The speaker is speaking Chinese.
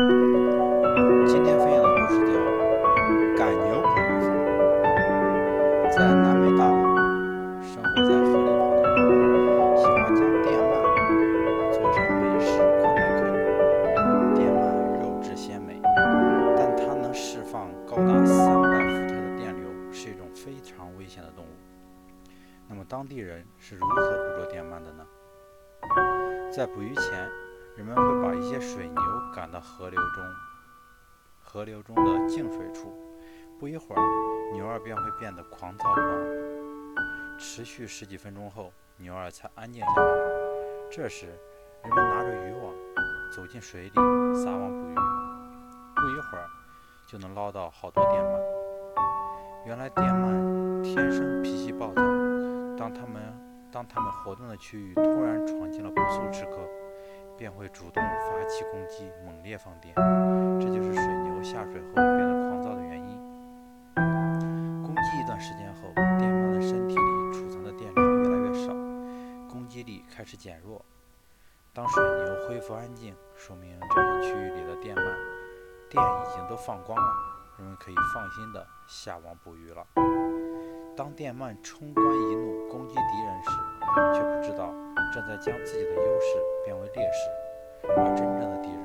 今天分享的故事叫《赶牛不预防》。在南美大陆，生活在河流旁的人喜欢将电鳗做成美食款待客人。电鳗肉质鲜美，但它能释放高达三百伏特的电流，是一种非常危险的动物。那么当地人是如何捕捉电鳗的呢？在捕鱼前，人们会把一些水牛赶到河流中，河流中的静水处。不一会儿，牛儿便会变得狂躁不安。持续十几分钟后，牛儿才安静下来。这时，人们拿着渔网走进水里撒网捕鱼。不一会儿，就能捞到好多电鳗。原来，电鳗天生脾气暴躁。当它们当它们活动的区域突然闯进了不速之客，便会主动发起攻击，猛烈放电。这就是水牛下水后变得狂躁的原因。攻击一段时间后，电鳗的身体里储藏的电量越来越少，攻击力开始减弱。当水牛恢复安静，说明这片区域里的电鳗电已经都放光了，人们可以放心的下网捕鱼了。当电鳗冲冠一怒攻击，在将自己的优势变为劣势，而真正的敌人